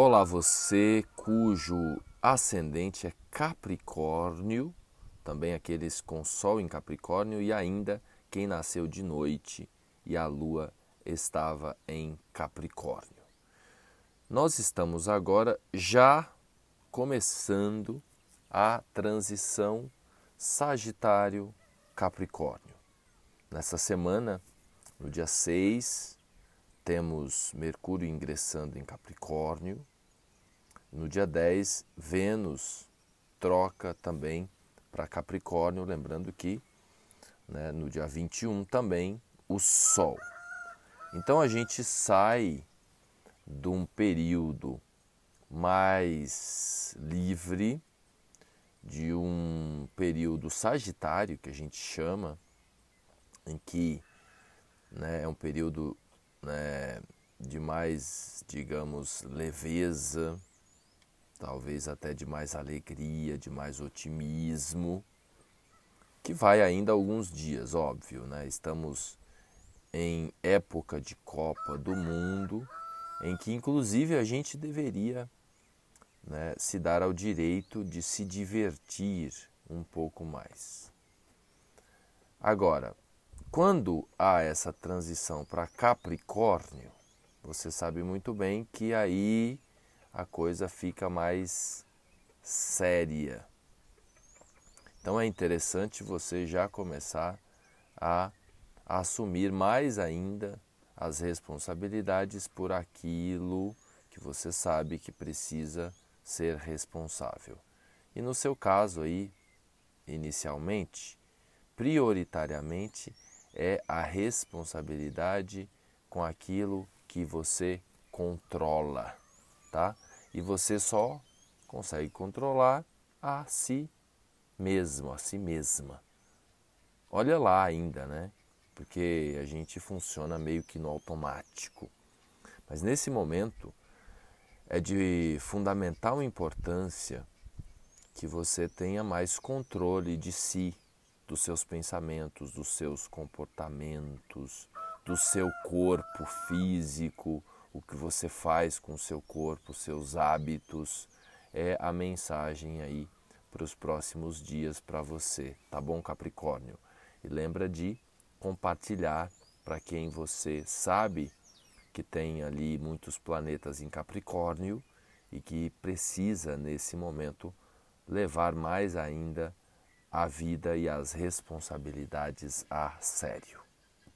Olá, você cujo ascendente é Capricórnio, também aqueles com Sol em Capricórnio e ainda quem nasceu de noite e a Lua estava em Capricórnio. Nós estamos agora já começando a transição Sagitário-Capricórnio. Nessa semana, no dia 6, temos Mercúrio ingressando em Capricórnio. No dia 10, Vênus troca também para Capricórnio, lembrando que né, no dia 21 também o Sol. Então a gente sai de um período mais livre, de um período sagitário que a gente chama, em que né, é um período né, de mais, digamos, leveza, talvez até de mais alegria, de mais otimismo, que vai ainda alguns dias, óbvio, né? Estamos em época de Copa do Mundo, em que inclusive a gente deveria né, se dar ao direito de se divertir um pouco mais. Agora, quando há essa transição para Capricórnio, você sabe muito bem que aí a coisa fica mais séria. Então é interessante você já começar a, assumir mais ainda as responsabilidades por aquilo que você sabe que precisa ser responsável. E no seu caso aí, inicialmente, prioritariamente, é a responsabilidade com aquilo que você controla, tá? E você só consegue controlar a si mesmo, a si mesma. Olha lá ainda, né? Porque a gente funciona meio que no automático. Mas nesse momento é de fundamental importância que você tenha mais controle de si, dos seus pensamentos, dos seus comportamentos, do seu corpo físico, o que você faz com o seu corpo, seus hábitos, é a mensagem aí para os próximos dias para você, tá bom, Capricórnio? E lembra de compartilhar para quem você sabe que tem ali muitos planetas em Capricórnio e que precisa nesse momento levar mais ainda a vida e as responsabilidades a sério.